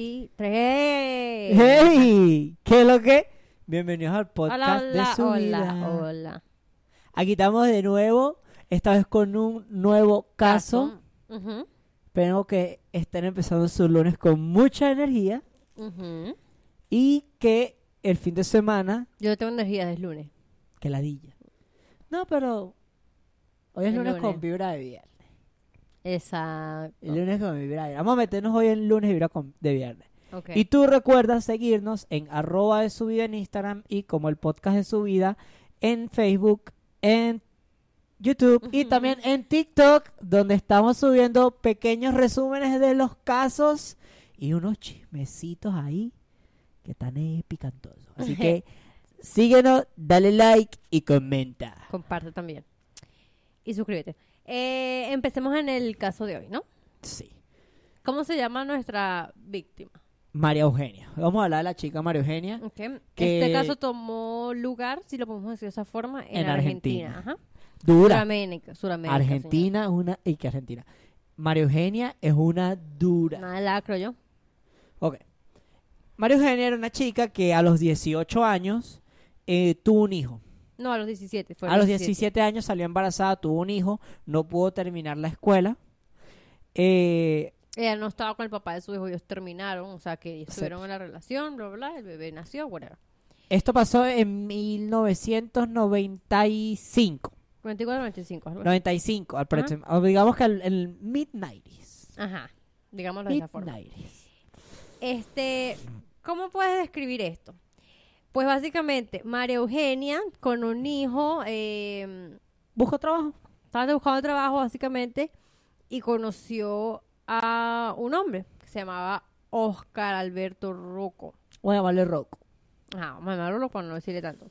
y tres. ¡Hey! ¿Qué es lo que? Bienvenidos al podcast Hola, de su hola, vida. hola. Aquí estamos de nuevo, esta vez con un nuevo caso. Ujú, Espero que estén empezando su lunes con mucha energía ujú. y que el fin de semana, Yo tengo energía desde el lunes. que ladilla. No, pero hoy es lunes. con vibra de viernes. Exacto. El lunes con vibra de viernes. Vamos a meternos hoy en lunes vibra con- de viernes. Ok. Y tú recuerdas seguirnos en arroba de su vida en Instagram y como el podcast de su vida en Facebook, en YouTube y también en TikTok, donde estamos subiendo pequeños resúmenes de los casos y unos chismecitos ahí que están picantosos. Así que síguenos, dale like y comenta. Comparte también. Y suscríbete. Eh, empecemos en el caso de hoy, ¿no? Sí. ¿Cómo se llama nuestra víctima? María Eugenia. Vamos a hablar de la chica María Eugenia. Que- Este caso tomó lugar, si lo podemos decir de esa forma, en, En Argentina. Argentina. Ajá. Dura. Suramérica. Suramérica, Argentina es una... ¿Y qué Argentina? María Eugenia es una dura. Nada lacro yo. Ok. María Eugenia era una chica que a los 18 años eh, tuvo un hijo. No, a los 17. Fue A los 17 años salió embarazada, tuvo un hijo, no pudo terminar la escuela. Eh, Ella no estaba con el papá de su hijo, ellos terminaron, o sea que estuvieron en la relación, bla, bla, bla, el bebé nació, whatever. esto pasó en 1995. 94, 95, algo así. 95, al o digamos que el, el mid-90s. Ajá, digámoslo de esa forma. Mid-90s. Este, ¿cómo puedes describir esto? Pues básicamente, María Eugenia con un hijo, eh, ¿Busco trabajo? estaba buscando trabajo básicamente y conoció a un hombre que se llamaba Oscar Alberto Rocco. Voy a llamarle Rocco. Ajá, vamos a llamarlo para no decirle tanto.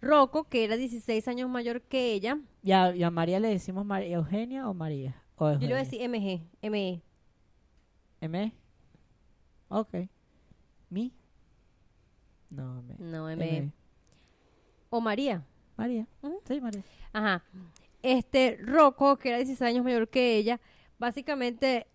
Rocco, que era 16 años mayor que ella, ¿Y a, y a María le decimos María Eugenia o María? O yo le voy a decir MG, ME. ¿M? Ok. ¿Mi? No, M. No, M. M. O María. María. Sí, María. Ajá. Este, Rocco, que era 16 años mayor que ella, básicamente,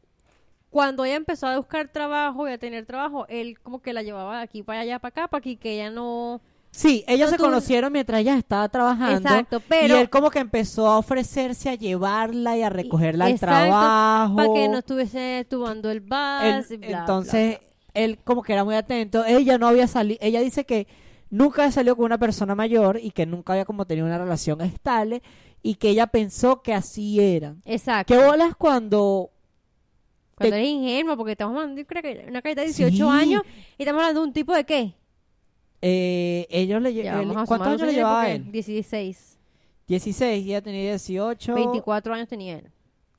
cuando ella empezó a buscar trabajo y a tener trabajo, él como que la llevaba de aquí para allá, para acá, para aquí, que ella no... Sí, ellos No se tuvo- conocieron mientras ella estaba trabajando. Exacto, pero... Y él como que empezó a ofrecerse a llevarla y a recogerla al Exacto, trabajo. Para que no estuviese tomando el bus. y bla, bla, entonces, bla. Él como que era muy atento. Ella no había salido, ella dice que nunca había salido con una persona mayor y que nunca había como tenido una relación estable y que ella pensó que así eran. Exacto. ¿Qué bolas cuando Cuando te- eres ingenuo, porque estamos hablando de una ca- una carita de 18 Sí. años y estamos hablando de un tipo de qué? eh, ellos le Ya, él- ¿Cuántos años le llevaba él? 16. 16 y ella tenía 18. 24 años tenía él.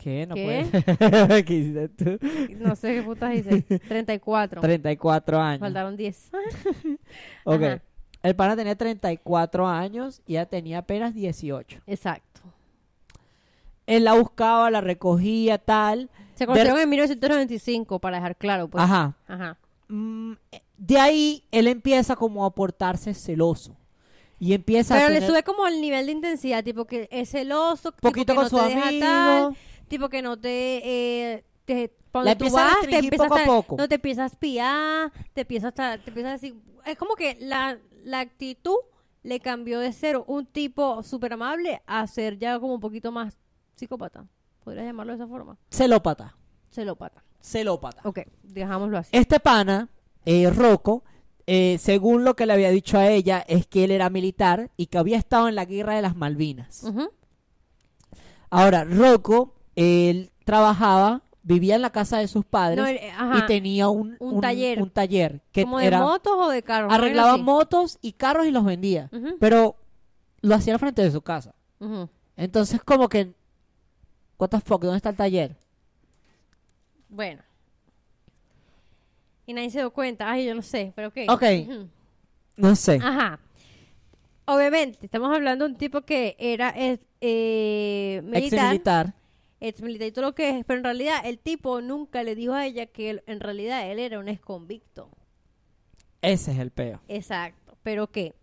¿Qué? No ¿Qué? ¿Qué hiciste tú? No sé qué putas dice. 34. 34 años. Faltaron 10. Ok. Ajá. El pana tenía 34 años y ella tenía apenas 18. Exacto. Él la buscaba, la recogía, tal. Se conocieron en 1995, para dejar claro. Pues. Ajá. Ajá. Mm, de ahí él empieza como a portarse celoso. Y empieza Pero a le tener sube como el nivel de intensidad, tipo que es celoso, poquito tipo con que su no te deja amigo. tal, tipo que no te... Eh, te cuando La tú vas, te restringir empieza poco a poco. No te empiezas a espiar, te empieza a te empieza a decir... Es como que la, la actitud le cambió de ser un tipo súper amable a ser ya como un poquito más psicópata. Podrías llamarlo de esa forma. celópata. Celópata. Celópata. Ok, dejámoslo así. Este pana, eh, Rocco, eh, según lo que le había dicho a ella, es que él era militar y que había estado en la guerra de las Malvinas. Ahora, Rocco, él trabajaba, vivía en la casa de sus padres No, eh, ajá. y tenía un, Un taller. un taller que ¿Como de era motos o de carros? Arreglaba motos y carros y los vendía, pero lo hacía al frente de su casa. Entonces, como que, what the fuck, ¿dónde está el taller? Bueno. Y nadie se dio cuenta. Ay, yo no sé, pero ok. Ok. No sé. Ajá. Obviamente, estamos hablando de un tipo que era eh, eh, Ex militar, militar. Ex militar y todo lo que es, pero en realidad el tipo nunca le dijo a ella que él- en realidad él era un ex convicto. Ese es el peo. Exacto. ¿Pero qué?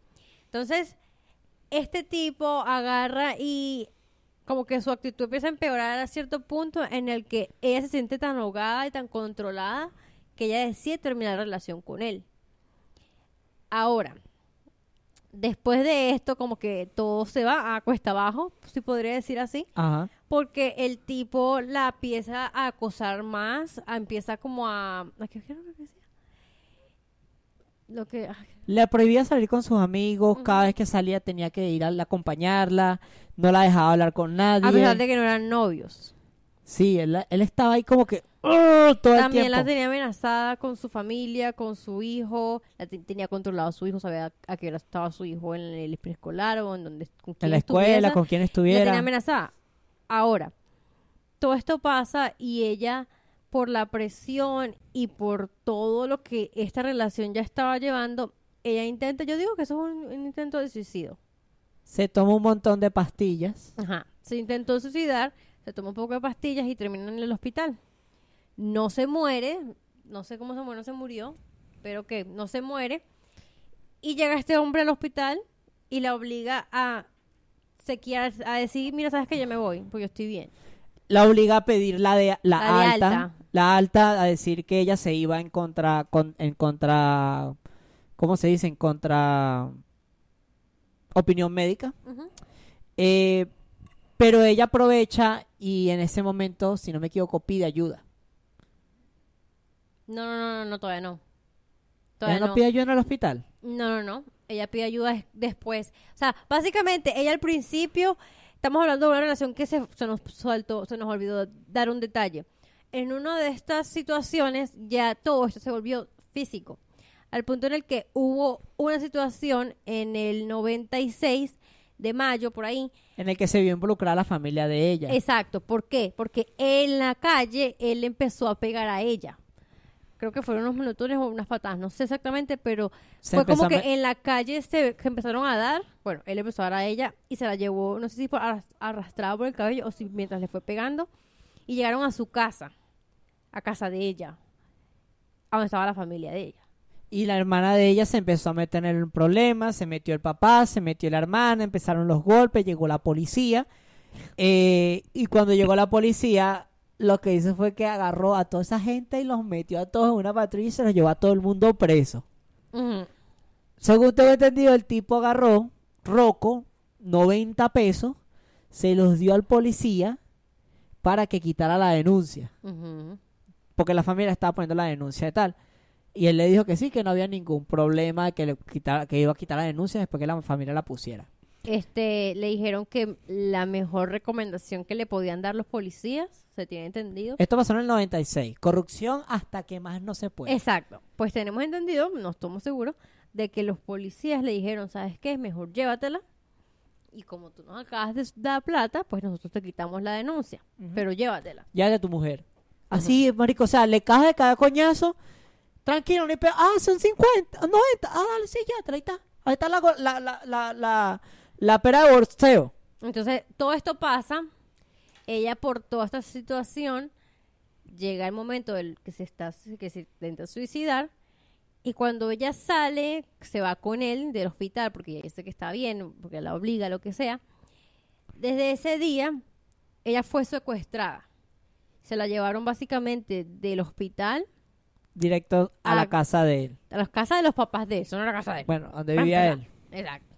Entonces, este tipo agarra y como que su actitud empieza a empeorar a cierto punto en el que ella se siente tan ahogada y tan controlada que ella decide terminar la relación con él. Ahora, después de esto, como que todo se va a cuesta abajo, si podría decir así, Ajá. Porque el tipo la empieza a acosar más, a- empieza como a... ¿a ¿Qué qué era lo que decía? Lo que... ay, Le prohibía salir con sus amigos, cada vez que salía tenía que ir a acompañarla, no la dejaba hablar con nadie. a pesar de que no eran novios. Sí, él, él estaba ahí como que ¡oh! todo el También la tenía amenazada con su familia, con su hijo, la te- tenía controlado a su hijo, sabía a qué hora estaba su hijo en el preescolar o en donde con en quién la escuela, con quien la estuviera. tenía amenazada. Ahora, todo esto pasa y ella, por la presión y por todo lo que esta relación ya estaba llevando, ella intenta, yo digo que eso es un, un intento de suicidio. Se tomó un montón de pastillas. Ajá. Se intentó suicidar, se tomó un poco de pastillas y terminó en el hospital. No se muere, no sé cómo se muere, no se murió, pero que no se muere. Y llega este hombre al hospital y la obliga a sequear, a decir, mira, sabes que yo me voy, porque yo estoy bien. La obliga a pedir la de la, La de alta, alta. la alta a decir que ella se iba en contra con, en contra ¿cómo se dice? en contra opinión médica. Eh, pero ella aprovecha y en ese momento, si no me equivoco, pide ayuda. No, no, no, no, no, todavía no. ¿Ella Todavía no, no. pide ayuda en el hospital? No, no, no. Ella pide ayuda des- después. O sea, básicamente, ella al principio, estamos hablando de una relación que se, se nos saltó, se nos olvidó dar un detalle. En una de estas situaciones, ya todo esto se volvió físico. Al punto en el que hubo una situación en el 96 de mayo, por ahí. En el que se vio involucrada la familia de ella. Exacto. ¿Por qué? Porque en la calle él empezó a pegar a ella. Creo que fueron unos minutones o unas patadas, no sé exactamente, pero Se fue como que me- en la calle se, se empezaron a dar, bueno, él empezó a dar a ella y se la llevó, no sé si por arras- arrastrada por el cabello o si mientras le fue pegando, y llegaron a su casa, a casa de ella, a donde estaba la familia de ella. Y la hermana de ella se empezó a meter en problemas, se metió el papá, se metió la hermana, empezaron los golpes, llegó la policía. eh, y cuando llegó la policía, lo que hizo fue que agarró a toda esa gente y los metió a todos en una patrulla y se los llevó a todo el mundo preso. Según tengo entendido, el tipo agarró, Rocco, 90 pesos, se los dio al policía para que quitara la denuncia. Porque la familia estaba poniendo la denuncia y tal. Y él le dijo que sí, que no había ningún problema, que, le quitara, que iba a quitar la denuncia después que la familia la pusiera. Este, le dijeron que la mejor recomendación que le podían dar los policías, se tiene entendido, Esto pasó en el 96. Corrupción hasta que más no se puede. Exacto. Pues tenemos entendido, no estamos seguros, de que los policías le dijeron, ¿sabes qué? Mejor llévatela. Y como tú nos acabas de dar plata, pues nosotros te quitamos la denuncia. Pero llévatela. Ya de tu mujer. Así, marico, o sea, le cae de cada coñazo. Tranquilo, ni pe- Ah, son 50, 90. Ah, dale, sí, ya, ahí está. Ahí está la, la, la, la, la, pera de. Entonces, todo esto pasa. Ella, por toda esta situación, llega el momento del que se está que se intenta suicidar. Y cuando ella sale, se va con él del hospital, porque ella dice que está bien, porque la obliga, lo que sea. Desde ese día, ella fue secuestrada. Se la llevaron básicamente del hospital Directo a A la casa de él. a las casas de los papás de él. Eso no era la casa de él. Bueno, donde vivía él. Exacto.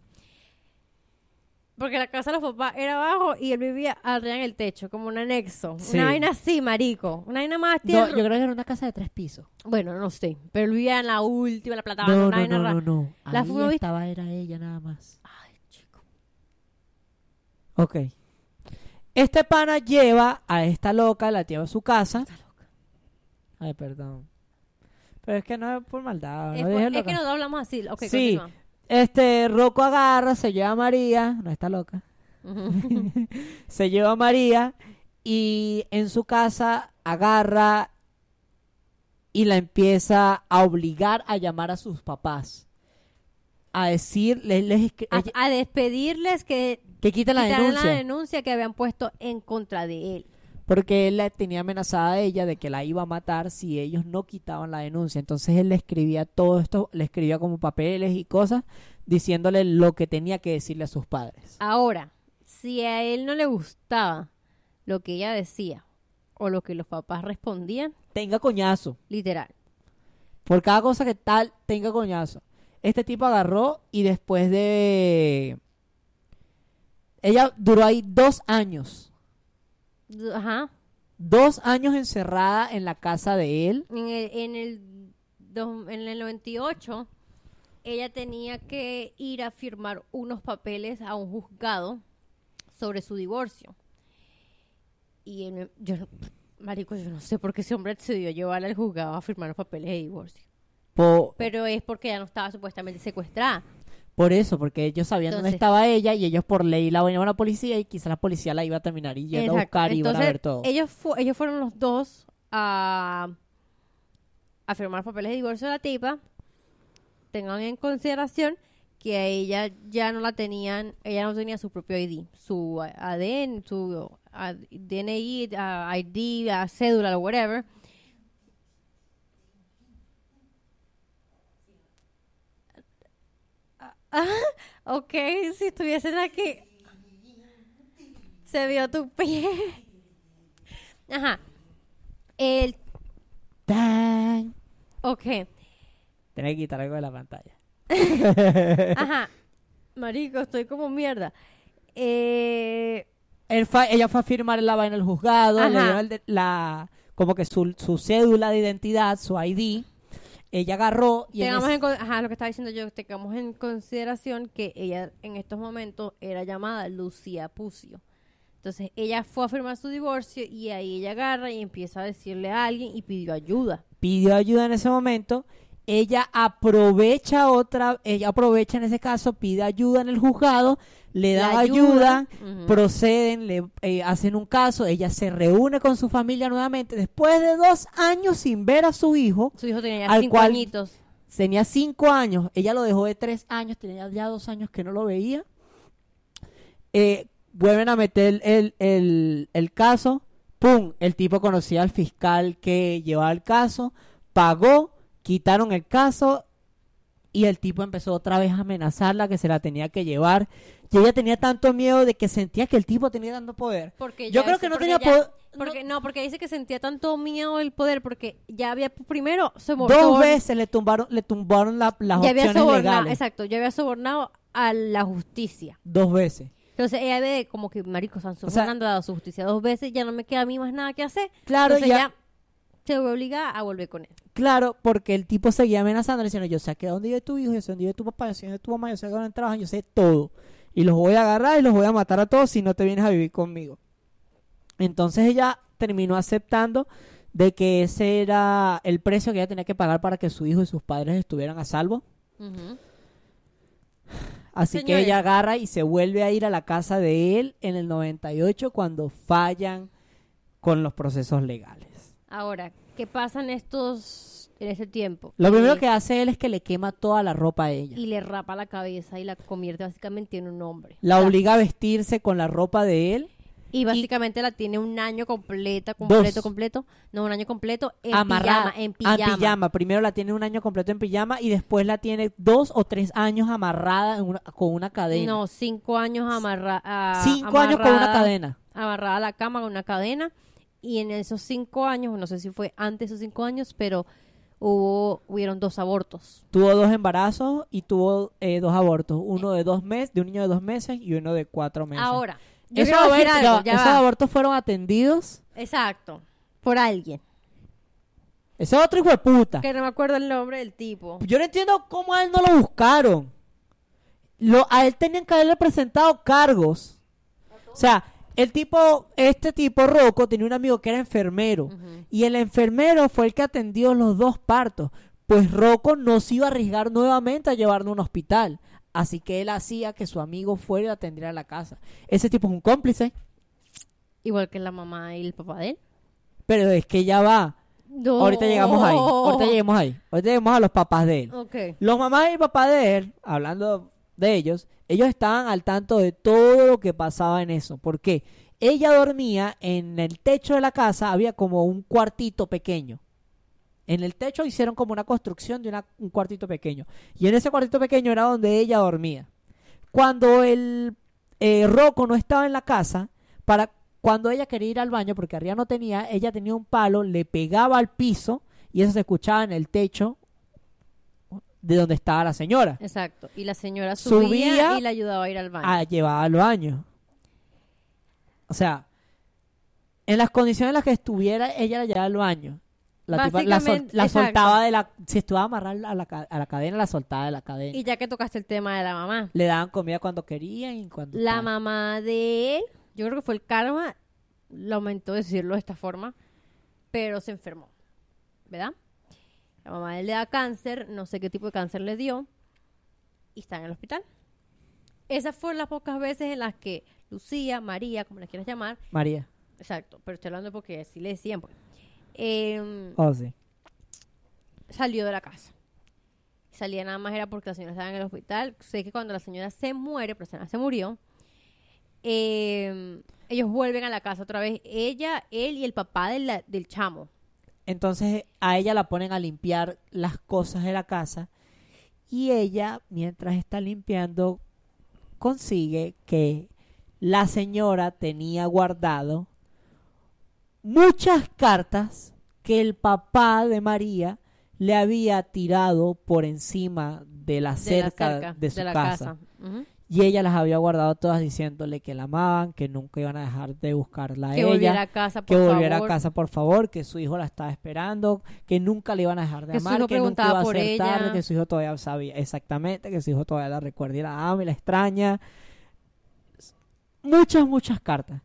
Porque la casa de los papás era abajo y él vivía arriba en el techo, como un anexo. Sí. Una vaina así, marico. Una vaina más No, tierra. yo creo que era una casa de tres pisos. Bueno, no sé. Pero él vivía en la última, la plata No, una no, vaina no, no, no. La Ahí estaba, era ella nada más. Ay, chico. Ok. Este pana lleva a esta loca, la lleva a su casa. Está loca. Ay, perdón. Pero es que no es por maldad. Es, no por- que nosotros hablamos así. Ok, Sí. continúa. Este, Rocco agarra, se lleva a María. No está loca. Se lleva a María y en su casa agarra y la empieza a obligar a llamar a sus papás. A decirles a, despedirles que que quiten la denuncia. la denuncia que habían puesto en contra de él. Porque él la tenía amenazada a ella de que la iba a matar si ellos no quitaban la denuncia. Entonces él le escribía todo esto, le escribía como papeles y cosas, diciéndole lo que tenía que decirle a sus padres. Ahora, si a él no le gustaba lo que ella decía o lo que los papás respondían, Tenga coñazo. literal. Por cada cosa que tal tenga coñazo. Este tipo agarró y después de... Ella duró ahí dos años. Ajá. Dos años encerrada en la casa de él. En el, en el, dos- en el 98, ella tenía que ir a firmar unos papeles a un juzgado sobre su divorcio. Y él yo, marico, yo no sé por qué ese hombre decidió llevarla al juzgado a firmar los papeles de divorcio. Po- Pero es porque ella no estaba supuestamente secuestrada. Por eso, porque ellos sabían dónde estaba ella y ellos por ley la venían a la policía y quizás la policía la iba a terminar y yendo a Exacto. buscar y iban a ver todo. Ellos, fu- ellos fueron los dos a, a firmar papeles de divorcio de la tipa. Tengan en consideración que a ella ya no la tenían, ella no tenía su propio ID, su ADN, su a- DNI, a- ID, a cédula, whatever. Ah, ok, si estuviesen aquí. Se vio tu pie. Ajá. El. ¡Tan! Ok. Tenés que quitar algo de la pantalla. Ajá. Marico, estoy como mierda. Eh, Él fa- ella fue a firmar la vaina en el juzgado, le Ajá. dieron el de- la, como que su, su cédula de identidad, su ID. Ella agarró y en en, ajá, lo que estaba diciendo yo, tengamos en consideración que ella en estos momentos era llamada Lucía Pucio. Entonces ella fue a firmar su divorcio y ahí ella agarra y empieza a decirle a alguien y pidió ayuda. pidió ayuda en ese momento. Ella aprovecha otra, ella aprovecha en ese caso, pide ayuda en el juzgado, le dan ayuda, proceden, le eh, hacen un caso, ella se reúne con su familia nuevamente después de dos años sin ver a su hijo, Su hijo tenía al cinco cual- añitos. tenía cinco años, ella lo dejó de tres años, tenía ya dos años que no lo veía. Eh, vuelven a meter el, el, el caso, ¡pum! El tipo conocía al fiscal que llevaba el caso, pagó, quitaron el caso y el tipo empezó otra vez a amenazarla que se la tenía que llevar. Y ella tenía tanto miedo de que sentía que el tipo tenía tanto poder. Porque Yo creo que no tenía poder. Porque, no, porque dice que sentía tanto miedo del poder porque ya había primero se Dos veces le tumbaron, le tumbaron la- las ya había opciones sobornado, legales. exacto, ya había sobornado a la justicia. Dos veces. Entonces ella ve como que marico O sea- Fernando ha dado su justicia dos veces, ya no me queda a mí más nada que hacer. Claro, Entonces ya- ya se ve obligada a volver con él. Claro, porque el tipo seguía amenazando, diciendo, yo sé que dónde vive tu hijo, yo sé dónde vive tu papá, yo sé dónde vive tu mamá, yo sé dónde trabajan, yo sé todo. Y los voy a agarrar y los voy a matar a todos si no te vienes a vivir conmigo. Entonces ella terminó aceptando de que ese era el precio que ella tenía que pagar para que su hijo y sus padres estuvieran a salvo. Así que ella agarra y se vuelve a ir a la casa de él en el 98 cuando fallan con los procesos legales. Ahora, ¿qué pasa en estos en ese tiempo? Lo primero que hace él es que le quema toda la ropa a ella. y le rapa la cabeza y la convierte básicamente en un hombre. La obliga a vestirse con la ropa de él, Y básicamente la tiene un año completa, completo, Dos. completo. No, un año completo en amarrada pijama, en a pijama. pijama. Primero la tiene un año completo en pijama y después la tiene dos o tres años amarrada en una- con una cadena. No, cinco años amarra a- Cinco años con una amarrada- cadena. Amarrada a la cama con una cadena. Y en esos cinco años, no sé si fue antes de esos cinco años, pero hubo, hubieron dos abortos. Tuvo dos embarazos y tuvo eh, dos abortos. Uno de dos meses, de un niño de dos meses y uno de cuatro meses. Ahora, yo esos, algo, ya- abortos fueron atendidos. Exacto. Por alguien. Ese otro hijo de puta. Que no me acuerdo el nombre del tipo. Yo no entiendo cómo a él no lo buscaron. Lo, a él tenían que haberle presentado cargos. O sea, el tipo, este tipo Rocco tenía un amigo que era enfermero. Y el enfermero fue el que atendió los dos partos. Pues Rocco no se iba a arriesgar nuevamente a llevarlo a un hospital. Así que él hacía que su amigo fuera y atendiera a la casa. Ese tipo es un cómplice. Igual que la mamá y el papá de él. Pero es que ya va. No. Ahorita llegamos ahí. Ahorita llegamos ahí. Ahorita llegamos a los papás de él. Los mamás y papá de él, hablando de ellos, ellos estaban al tanto de todo lo que pasaba en eso. ¿Por qué? Ella dormía en el techo de la casa, había como un cuartito pequeño. En el techo hicieron como una construcción de un cuartito pequeño. Y en ese cuartito pequeño era donde ella dormía. Cuando el eh, Rocco no estaba en la casa, para cuando ella quería ir al baño, porque arriba no tenía, ella tenía un palo, le pegaba al piso y eso se escuchaba en el techo de donde estaba la señora. Exacto. Y la señora subía, Subía y le ayudaba a ir al baño. a llevar al baño. O sea, en las condiciones en las que estuviera, ella la llevaba al baño. La, tipa la, sol- la soltaba de la... Si estuviera amarrada a la, a la cadena, la soltaba de la cadena. Y ya que tocaste el tema de la mamá. Le daban comida cuando querían y cuando... La estaban. mamá de él, yo creo que fue el karma, lamentó decirlo de esta forma, pero se enfermó, ¿verdad? La mamá de él le da cáncer, no sé qué tipo de cáncer le dio, y está en el hospital. Esas fueron las pocas veces en las que Lucía, María, como la quieras llamar, María. exacto, pero estoy hablando porque así le decían, pues, em, Oh, sí. salió de la casa. Salía nada más era porque la señora estaba en el hospital. Sé que cuando la señora se muere, pero la señora se murió, eh, ellos vuelven a la casa otra vez. Ella, él y el papá de la- del chamo. Entonces a ella la ponen a limpiar las cosas de la casa y ella, mientras está limpiando, consigue que la señora tenía guardado muchas cartas que el papá de María le había tirado por encima de la De la cerca de su la casa. Ujú. Y ella las había guardado todas diciéndole que la amaban, que nunca iban a dejar de buscarla a Que ella volviera a casa, que por volviera favor. a casa por favor, que su hijo la estaba esperando, que nunca le iban a dejar de Que amar, que nunca preguntaba iba a ser ella. tarde, que su hijo todavía sabía exactamente, que su hijo todavía la recuerda y la ama y la extraña. Muchas, muchas cartas.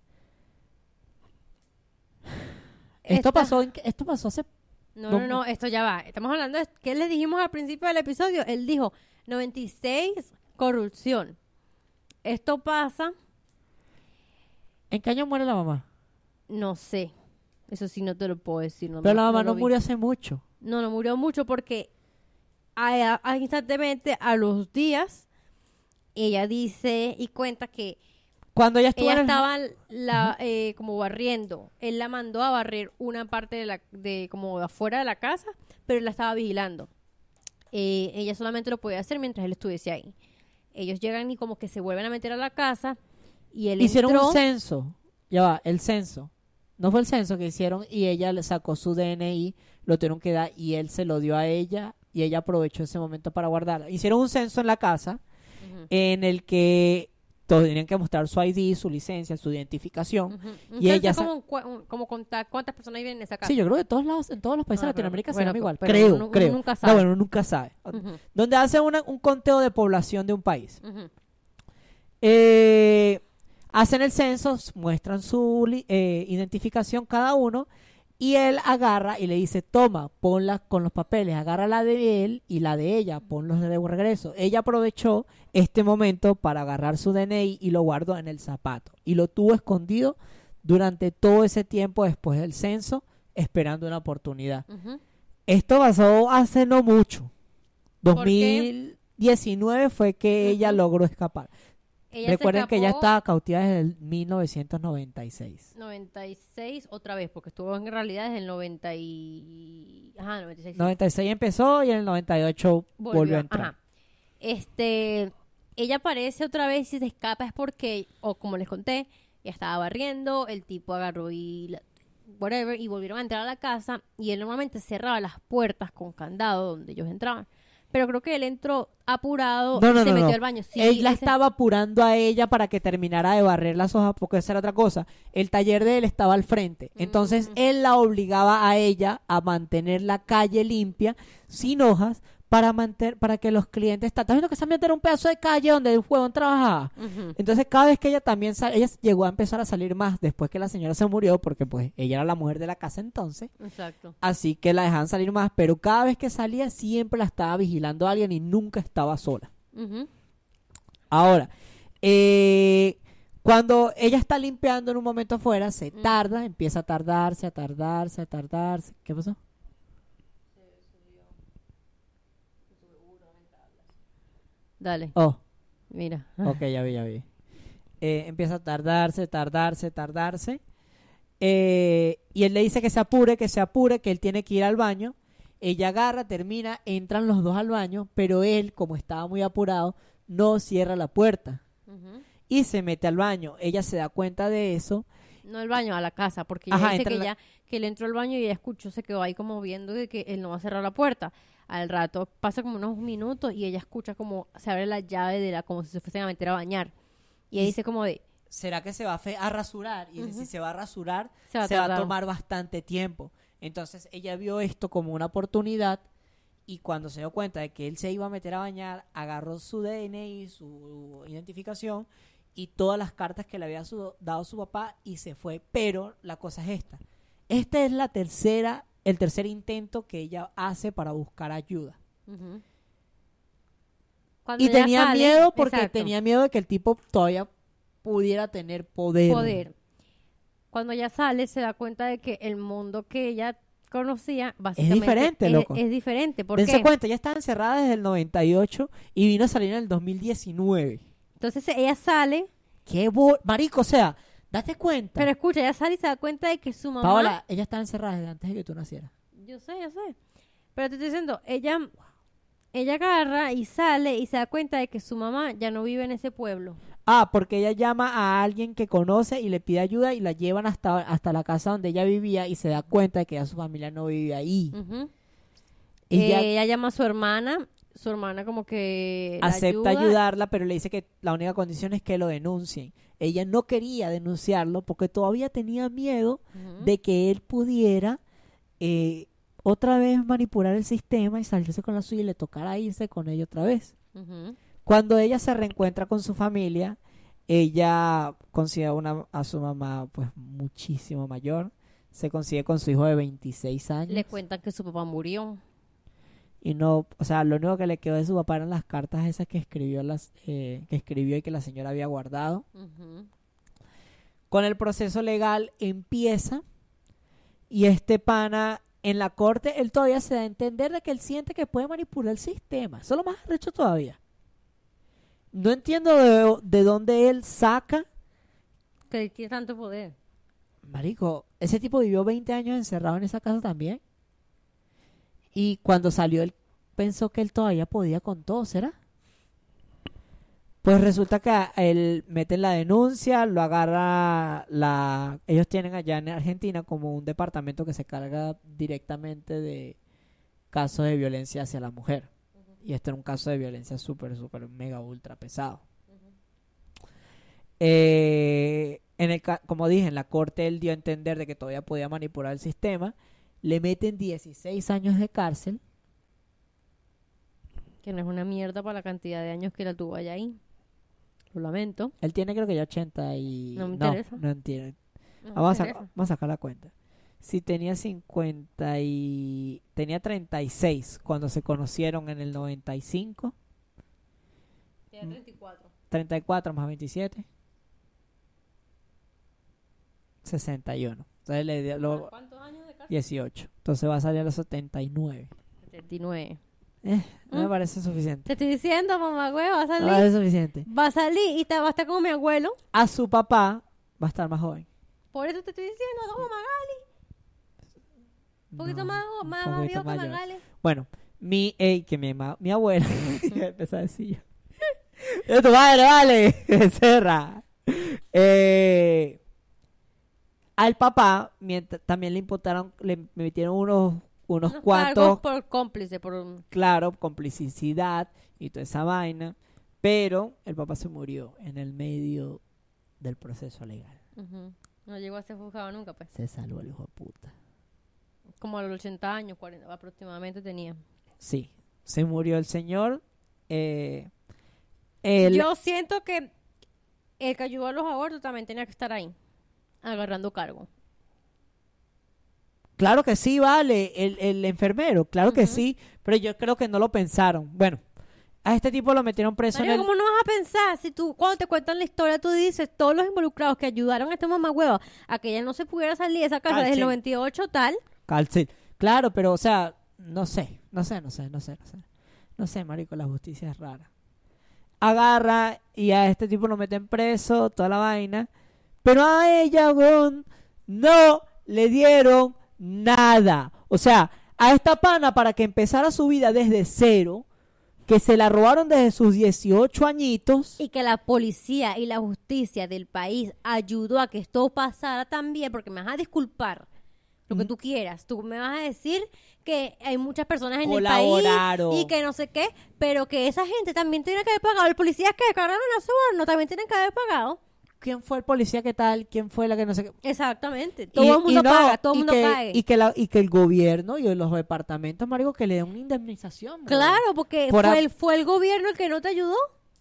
Esto Esta- pasó, en- esto pasó hace No, No, no, no, esto ya va. Estamos hablando de... ¿Qué le dijimos al principio del episodio? Él dijo 96, corrupción. Esto pasa, ¿En qué año muere la mamá? no sé. Eso sí no te lo puedo decir. No Pero me- la mamá no vi. murió hace mucho. No, no murió mucho porque a, a- instantemente a los días ella dice y cuenta que Cuando ella estuvo ella el- estaba la, eh, como barriendo. Él la mandó a barrer una parte de la de como de afuera de la casa, pero él la estaba vigilando. Eh, ella solamente lo podía hacer mientras él estuviese ahí. Ellos llegan y como que se vuelven a meter a la casa y él hicieron entró. un censo. Ya va, el censo. No fue el censo que hicieron y ella le sacó su DNI, lo tuvieron que dar y él se lo dio a ella y ella aprovechó ese momento para guardarla. Hicieron un censo en la casa en el que todos tenían que mostrar su ID, su licencia, su identificación. Y Entonces, ella sa- como, contar cuántas personas viven en esa casa. Sí, yo creo que todos lados, en todos los países Ah, de Latinoamérica se bueno, llama igual. pero creo, uno- uno creo. nunca No, sabe. bueno, uno nunca sabe. Donde hace una- un conteo de población de un país. Eh, hacen el censo, muestran su eh, identificación cada uno y él agarra y le dice, toma, ponla con los papeles, agarra la de él y la de ella, ponlos de regreso. Ella aprovechó este momento para agarrar su DNI y lo guardó en el zapato y lo tuvo escondido durante todo ese tiempo después del censo, esperando una oportunidad. Esto pasó hace no mucho. ¿Por qué? 2019 fue que ella logró escapar. Ella Recuerden que ella estaba cautiva desde el 1996. 96 otra vez, porque estuvo en realidad desde el 90 y... Ajá, 96. sí. 96 empezó y en el 98 volvió, a entrar. Ajá. Este, ella aparece otra vez y se escapa es porque, o como les conté, ella estaba barriendo, el tipo agarró y la- whatever, y volvieron a entrar a la casa y él normalmente cerraba las puertas con candado donde ellos entraban. Pero creo que él entró apurado No, y se no, metió al baño. Sí, Él la ese- estaba apurando a ella para que terminara de barrer las hojas, porque esa era otra cosa. El taller de él estaba al frente. Entonces Mm. él la obligaba a ella a mantener la calle limpia, sin hojas, para mantener, para que los clientes... ¿Estás viendo que se metiera un pedazo de calle donde el huevón trabajaba? Ujú. Entonces cada vez que ella también ella llegó a empezar a salir más después que la señora se murió, porque pues ella era la mujer de la casa entonces, Exacto. así que la dejaban salir más, pero cada vez que salía siempre la estaba vigilando alguien y nunca estaba sola. Ahora, eh, cuando ella está limpiando en un momento afuera, se tarda, empieza a tardarse, a tardarse, a tardarse. ¿Qué pasó? Dale, Oh, mira. ok, ya vi, ya vi. Eh, empieza a tardarse, tardarse, tardarse. Eh, y él le dice que se apure, que se apure, que él tiene que ir al baño. Ella agarra, termina, entran los dos al baño, pero él, como estaba muy apurado, no cierra la puerta y se mete al baño. Ella se da cuenta de eso No el baño, a la casa, porque ella Ajá, dice que, la- ella, que él entró al baño y ella escuchó, se quedó ahí como viendo de que él no va a cerrar la puerta. Al rato pasa como unos minutos y ella escucha como se abre la llave de la, como si se fuesen a meter a bañar. Y ella dice como de, ¿Será que se va a, fe- a rasurar? Y si se va a rasurar, se va a se va a tomar bastante tiempo. Entonces ella vio esto como una oportunidad y cuando se dio cuenta de que él se iba a meter a bañar, agarró su DNI, su identificación y todas las cartas que le había su- dado su papá y se fue. Pero la cosa es esta. Esta es la tercera, el tercer intento que ella hace para buscar ayuda. Ujú. Cuando Y tenía sale- miedo porque exacto, tenía miedo de que el tipo todavía pudiera tener poder. poder. Cuando ella sale se da cuenta de que el mundo que ella conocía básicamente diferente, es, loco. es diferente. ¿Por Dense qué? cuenta, ella estaba encerrada desde el 98 y vino a salir en el 2019. Entonces ella sale, ¡Qué bo- Marico, o sea, date cuenta. pero escucha, ella sale y se da cuenta de que su mamá... Paola, ella estaba encerrada desde antes de que tú nacieras. Yo sé, yo sé. Pero te estoy diciendo, ella, ella agarra y sale y se da cuenta de que su mamá ya no vive en ese pueblo. Ah, porque ella llama a alguien que conoce y le pide ayuda y la llevan hasta, hasta la casa donde ella vivía y se da cuenta de que ya su familia no vive ahí. Ujú. Ella Eh, ella llama a su hermana, su hermana como que acepta ayuda. ayudarla, pero le dice que la única condición es que lo denuncien. Ella no quería denunciarlo porque todavía tenía miedo de que él pudiera eh, otra vez manipular el sistema y salirse con la suya y le tocara irse con ella otra vez. Cuando ella se reencuentra con su familia, ella consigue una, a su mamá pues muchísimo mayor. Se consigue con su hijo de 26 años. Le cuentan que su papá murió. Y no, o sea, lo único que le quedó de su papá eran las cartas esas que escribió las eh, que escribió y que la señora había guardado. Con el proceso legal empieza y este pana en la corte él todavía se da a entender de que él siente que puede manipular el sistema. Eso es lo más arrecho todavía. No entiendo de, de dónde él saca. Que tiene tanto poder. Marico, ese tipo vivió 20 años encerrado en esa casa también. Y cuando salió él pensó que él todavía podía con todo, ¿será? Pues resulta que él meten la denuncia, lo agarra la... Ellos tienen allá en Argentina como un departamento que se carga directamente de casos de violencia hacia la mujer. Y este era un caso de violencia súper, súper, mega, ultra pesado. Eh, en el, ca- como dije, en la corte él dio a entender de que todavía podía manipular el sistema. Le meten 16 años de cárcel. Que no es una mierda para la cantidad de años que la tuvo allá ahí. Lo lamento. Él tiene creo que ya 80 y... No me interesa. no entiende. No Vamos, a, vamos a sacar la cuenta. Si tenía 50 y... Tenía 36 cuando se conocieron en el 95. Tiene 34. 34 más 27. 61. Entonces le dio lo- ¿Cuántos años de cárcel? 18. Entonces va a salir a los 79. 79. Eh, no me ¿Mm? parece suficiente. Te estoy diciendo, mamá, güey, va a No me salir. parece suficiente. Va a salir y te va a estar como mi abuelo. A su papá va a estar más joven. Por eso te estoy diciendo, como Magali. Un poquito No, más, un más, más poquito viejo que. Magali. Bueno, mi, ey, que mi, mi abuela, iba a decir yo. ¡Es tu madre, vale! Cerra. Eh, al papá mientras, también le imputaron, le metieron unos, unos Unos cuantos, por cómplice, por... claro, complicidad y toda esa vaina, pero el papá se murió en el medio del proceso legal. No llegó a ser juzgado nunca, pues. Se salvó el hijo de puta. Como a los 80 años, 40 aproximadamente tenía. Sí, se murió el señor. Eh, el- Yo siento que el que ayudó a los abortos también tenía que estar ahí, agarrando cargo. Claro que sí, vale, el, el enfermero, claro que sí, pero yo creo que no lo pensaron. Bueno, a este tipo lo metieron preso el... ¿cómo no vas a pensar? Si tú, cuando te cuentan la historia, tú dices, todos los involucrados que ayudaron a esta mamá hueva a que ella no se pudiera salir de esa casa desde el Cálcel. 98 tal, cárcel. Claro, pero, o sea, no sé, no sé, no sé, no sé, no sé. No sé, marico, la justicia es rara. Agarra y a este tipo lo meten preso, toda la vaina. Pero a ella, weón, no le dieron nada. O sea, a esta pana para que empezara su vida desde cero, que se la robaron desde sus 18 añitos. Y que la policía y la justicia del país ayudó a que esto pasara también, porque me vas a disculpar lo que Mm. tú quieras. Tú me vas a decir que hay muchas personas en el país y que no sé qué, pero que esa gente también tiene que haber pagado. El policía que cargaron a soborno también tienen que haber pagado. ¿Quién fue el policía que tal? ¿Quién fue la que no sé qué? Exactamente. Todo Y- el mundo no, paga, todo el mundo que, pague. Y que, la- y que el gobierno y los departamentos, marico, que le den una indemnización. Claro, porque Por fue a- el, fue el gobierno el que no te ayudó.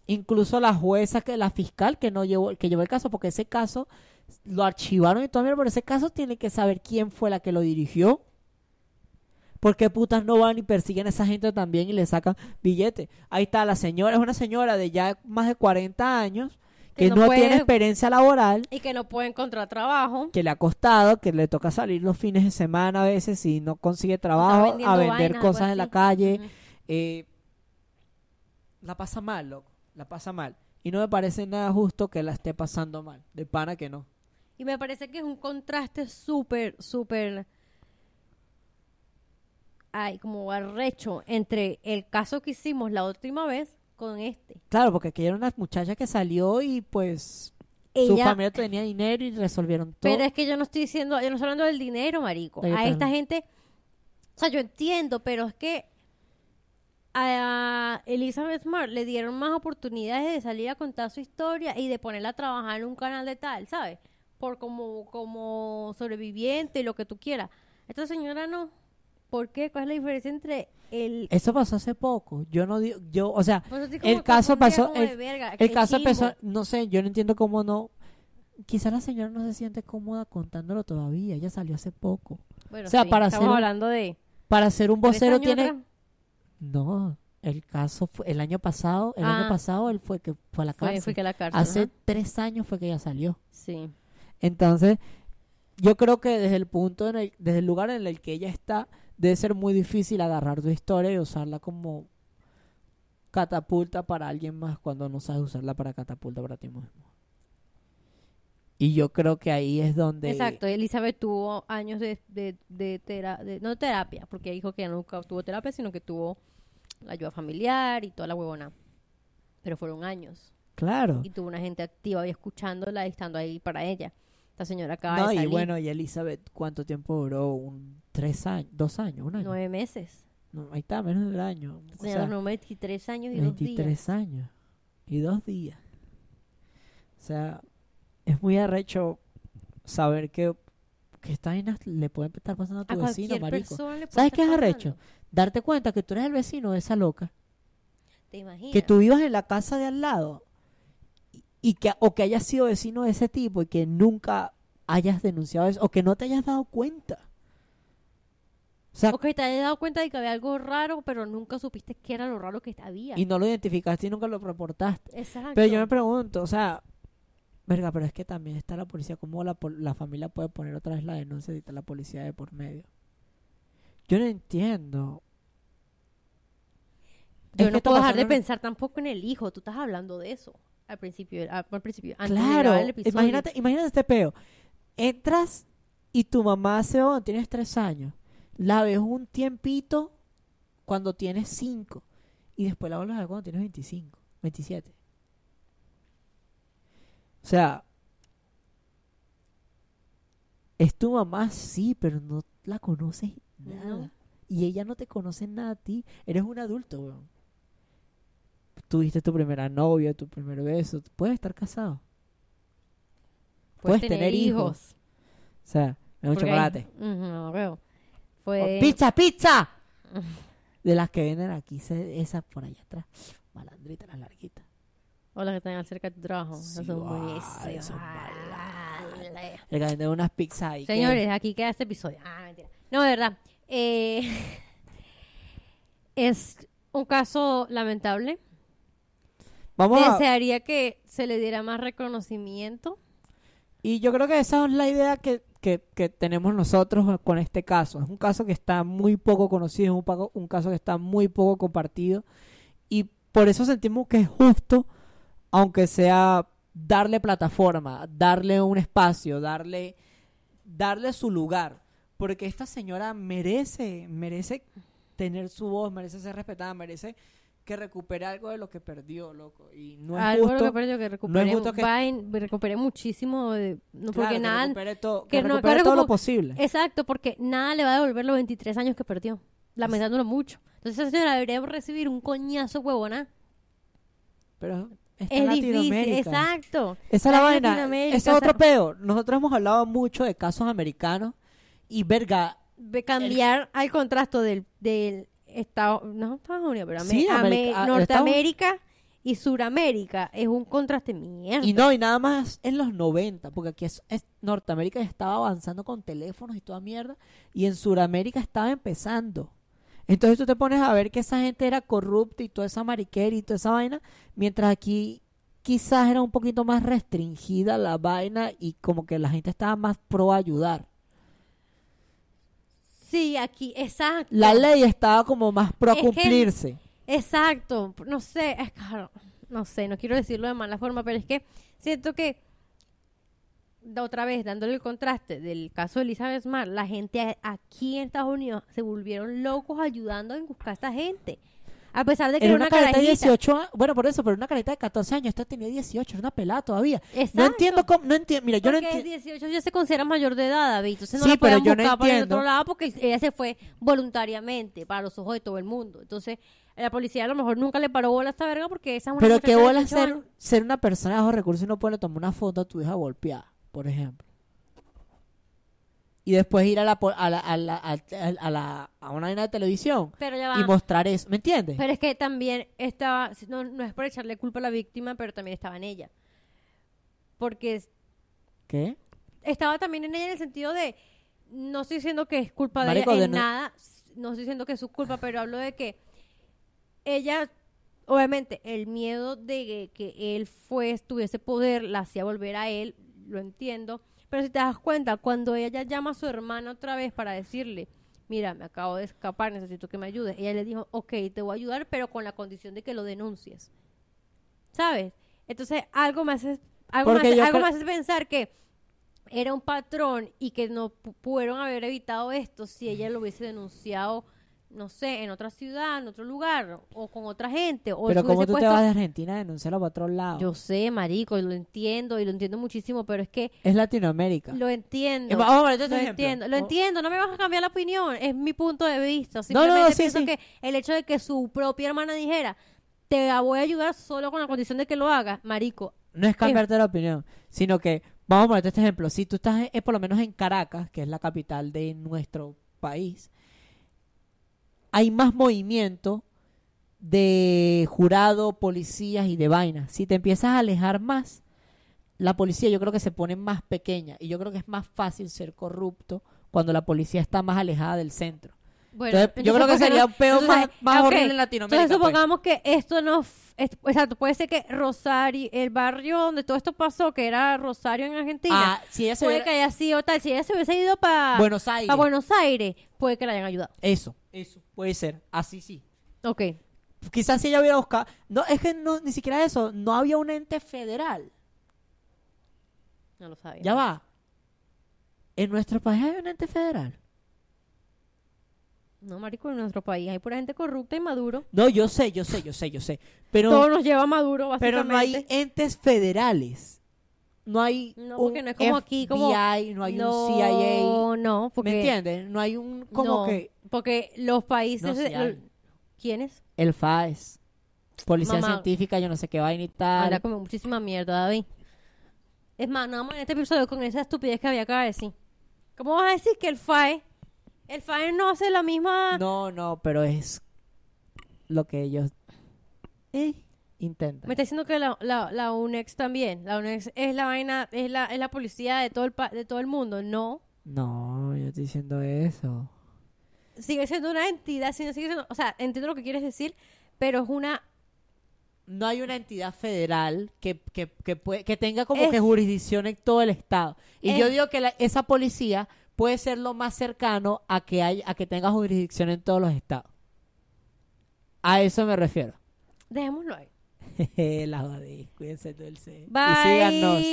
Incluso la jueza, que la fiscal que no llevó, que llevó el caso, porque ese caso lo archivaron y todo, pero ese caso tiene que saber quién fue la que lo dirigió. Porque putas no van y persiguen a esa gente también y le sacan billetes. Ahí está la señora, es una señora de ya más de 40 años que, no, no puede- tiene experiencia laboral, Y que no puede encontrar trabajo. que le ha costado, que le toca salir los fines de semana a veces y no consigue trabajo, a vender vainas, cosas en la calle. Eh, la pasa mal, loco. La pasa mal. Y no me parece nada justo que la esté pasando mal. De pana que no. Y me parece que es un contraste súper, súper. Ay, como arrecho entre el caso que hicimos la última vez con este. Claro, porque aquí era una muchacha que salió y pues su Ella, familia tenía dinero y resolvieron todo. pero es que yo no estoy diciendo, yo no estoy hablando del dinero, marico. Ahí A esta gente, o sea, yo entiendo, pero es que a Elizabeth Smart le dieron más oportunidades de salir a contar su historia y de ponerla a trabajar en un canal de tal, ¿sabes? Por como, como sobreviviente y lo que tú quieras. Esta señora no. ¿Por qué? ¿Cuál es la diferencia entre el... Eso pasó hace poco. Yo no digo, yo, o sea, el caso pasó, el, verga, el qué caso chimbo. empezó, no sé, yo no entiendo cómo no. Quizá la señora no se siente cómoda contándolo todavía. Ella salió hace poco. Bueno, o sea, sí, para estamos un- hablando de... Para ser un ¿tres vocero tiene, atrás? No, el caso fue el año pasado, el Ah. año pasado él fue que fue a la Fue, cárcel. fue que a la cárcel. Hace tres años fue que ella salió. Sí. Entonces, yo creo que desde el punto, en el, desde el lugar en el que ella está, debe ser muy difícil agarrar tu historia y usarla como catapulta para alguien más cuando no sabes usarla para catapulta para ti mismo. Y yo creo que ahí es donde... Exacto, Elizabeth tuvo años de, de, de, tera- de- no terapia, porque dijo que ella nunca tuvo terapia, sino que tuvo la ayuda familiar y toda la huevona. Pero fueron años. Claro. Y tuvo una gente activa y escuchándola y estando ahí para ella. Esta señora acaba No, de y salir bueno, y Elizabeth, ¿cuánto tiempo duró? Un, tres años, dos años, un año. nueve meses. No, ahí está, menos del año. Esta O sea, duró 23 años y dos 23 días. años y dos días. O sea, es muy arrecho saber que, que estas vainas le pueden estar pasando a tu A vecino, marico. puede ¿Sabes qué es arrecho? Darte cuenta que tú eres el vecino de esa loca, ¿Te imaginas? que tú vivas en la casa de al lado y, que o que hayas sido vecino de ese tipo y que nunca hayas denunciado eso o que no te hayas dado cuenta. O sea, O que te hayas dado cuenta de que había algo raro, pero nunca supiste qué era lo raro que había. y no lo identificaste y nunca lo reportaste. Exacto. Pero yo me pregunto, o sea, verga, pero es que también está la policía, ¿cómo la, la familia puede poner otra vez la denuncia si está la policía de por medio? Yo no entiendo. Yo Es no puedo dejar de pensar tampoco en el hijo. Tú estás hablando de eso al principio. Al, al principio antes de Claro, grabar el episodio. imagínate, imagínate este peo. Entras y tu mamá se va, tienes tres años. La ves un tiempito cuando tienes cinco. Y después la vuelves a ver cuando tienes 25, 27. O sea, es tu mamá, sí, pero no la conoces nada. No. Y ella no te conoce nada a ti. Eres un adulto, weón. Tuviste tu primera novia, tu primer beso. Puedes estar casado. Puedes puedes tener hijos. O sea, es un Porque chocolate. hay- veo. O Fue... ¡Pizza, pizza! De las que venden aquí, se- esas por allá atrás. Malandritas, las larguitas. O las que están cerca de tu trabajo. Sí, son ay, buenísimas. son Ah, El que venden unas pizzas ahí. que- Señores, aquí queda este episodio. Ah, mentira. No, de verdad. Eh, es un caso lamentable. Vamos a... Desearía que se le diera más reconocimiento. Y yo creo que esa es la idea que, que, que tenemos nosotros con este caso. Es un caso que está muy poco conocido, es un, un caso que está muy poco compartido. Y por eso sentimos que es justo, aunque sea darle plataforma, darle un espacio, darle, darle su lugar. Porque esta señora merece, merece tener su voz, merece ser respetada, merece que recupere algo de lo que perdió, loco. Y no es Algo justo que perdió, que recuperé, justo que- recuperé muchísimo, de- no, claro, porque que nada, recupere que que no- recupere que todo lo posible. exacto, porque nada le va a devolver los 23 años que perdió, lamentándolo mucho. Entonces esa señora debería recibir un coñazo huevona. Pero está Es en difícil, Latinoamérica. exacto. Esa es la vaina. Latinoamérica, Ese es otro o sea, peo. Nosotros hemos hablado mucho de casos americanos y verga. de cambiar al contraste del, del Estado, no Estados Unidos, pero Sí, América- ah, Norteamérica y Suramérica es un contraste mierda. Y no, y nada más en los 90, porque aquí es, es- Norteamérica estaba avanzando con teléfonos y toda mierda, y en Sudamérica estaba empezando. Entonces tú te pones a ver que esa gente era corrupta y toda esa mariquera y toda esa vaina, mientras aquí quizás era un poquito más restringida la vaina y como que la gente estaba más pro ayudar. Sí, aquí, exacto. La ley estaba como más pro a que- cumplirse. Exacto, no sé, es claro, no sé, no quiero decirlo de mala forma, pero es que siento que otra vez dándole el contraste del caso de Elizabeth Smart, la gente a- aquí en Estados Unidos se volvieron locos ayudando en buscar a esta gente. A pesar de que Era una una carita de carajita. 18 años, bueno, por eso, pero una carita de 14 años, esta tenía 18, era una pelada todavía. Exacto. No entiendo cómo, no entiendo, mira, yo no entiendo. 18 ya se considera mayor de edad, David. Entonces no Sí, la pero yo no buscar por el otro lado porque ella se fue voluntariamente para los ojos de todo el mundo. Entonces, la policía a lo mejor nunca le paró bola a esta verga porque esa es una Pero qué bola 18 ser, ser una persona de bajos recursos y no poderle tomar una foto a tu hija golpeada, por ejemplo. Y después ir a la, a la, a la, a, la- a una vaina de televisión Pero ya va. y mostrar eso, ¿me entiendes? Pero es que también estaba, no, no es por echarle culpa a la víctima, pero también estaba en ella. Porque ¿Qué? estaba también en ella en el sentido de, no estoy diciendo que es culpa de Marico, ella de no- nada, no estoy diciendo que es su culpa, pero hablo de que ella, obviamente, el miedo de que, que él fue, tuviese poder, la hacía volver a él, lo entiendo, pero si te das cuenta, cuando ella llama a su hermana otra vez para decirle, mira, me acabo de escapar, necesito que me ayudes, ella le dijo, ok, te voy a ayudar, pero con la condición de que lo denuncies. ¿Sabes? Entonces, algo me hace, algo me hace, algo me hace pensar que era un patrón y que no pu- pudieron haber evitado esto si ella lo hubiese denunciado, no sé, en otra ciudad, en otro lugar, o con otra gente. O Pero como tú te puesto- vas de Argentina a denunciarlo para otro lado. Yo sé, marico, y lo entiendo, y lo entiendo muchísimo, pero es que Es Latinoamérica. lo entiendo. Eh, vamos a ver este Lo entiendo, lo Oh. entiendo, no me vas a cambiar la opinión, es mi punto de vista. no, Simplemente sí, pienso sí. que el hecho de que su propia hermana dijera, te voy a ayudar solo con la condición de que lo hagas, marico. No es cambiarte la opinión, sino que, vamos a ponerte este ejemplo, si tú estás eh, por lo menos en Caracas, que es la capital de nuestro país, hay más movimiento de jurado, policías y de vainas. Si te empiezas a alejar más, la policía yo creo que se pone más pequeña y yo creo que es más fácil ser corrupto cuando la policía está más alejada del centro. Bueno, Entonces, yo creo que ¿por qué sería un peo Entonces, más, más ok, horrible en Latinoamérica. Entonces pues. supongamos que esto no... exacto, puede ser que Rosario, el barrio donde todo esto pasó, que era Rosario en Argentina, Ah, si ella se puede hubiera- que haya sido tal, si ella se hubiese ido para Buenos Aires. Buenos Aires, puede que la hayan ayudado. Eso, eso, puede ser, así sí. Ok. Quizás si ella hubiera buscado. No, es que no, ni siquiera eso. No había un ente federal. No lo sabía. Ya va. En nuestro país hay un ente federal. No, marico, en nuestro país hay pura gente corrupta y Maduro. No, yo sé, yo sé, yo sé, yo sé. Pero, Todo nos lleva a Maduro, pero básicamente. no hay entes federales. No hay No, un porque no es como aquí, como- FBI, no hay no, un CIA. No, porque... ¿Me entiendes? No hay un como no, que Porque los países... No, de-. ¿Quiénes? el FAES, Policía Mamá. Científica, yo no sé qué vaina y tal. Habla como muchísima mierda, David. Es más, no vamos en este episodio con esa estupidez que había que decir. ¿Cómo vas a decir que el FAE... El FAE no hace la misma... No, no, pero es lo que ellos eh, intentan. Me está diciendo que la, la, la UNEX también. La UNEX es la vaina, es la, es la policía de todo el pa- de todo el mundo. No. No, yo estoy diciendo eso. Sigue siendo una entidad, sigue sigue siendo, o sea, entiendo lo que quieres decir, pero es una No hay una entidad federal que, que, que, puede- que tenga como Es- que jurisdicción en todo el estado. Y Es- yo digo que la- esa policía puede ser lo más cercano a que, hay, a que tenga jurisdicción en todos los estados. A eso me refiero. dejémoslo ahí. la jodí. Cuídense dulce. Y Bye. síganos.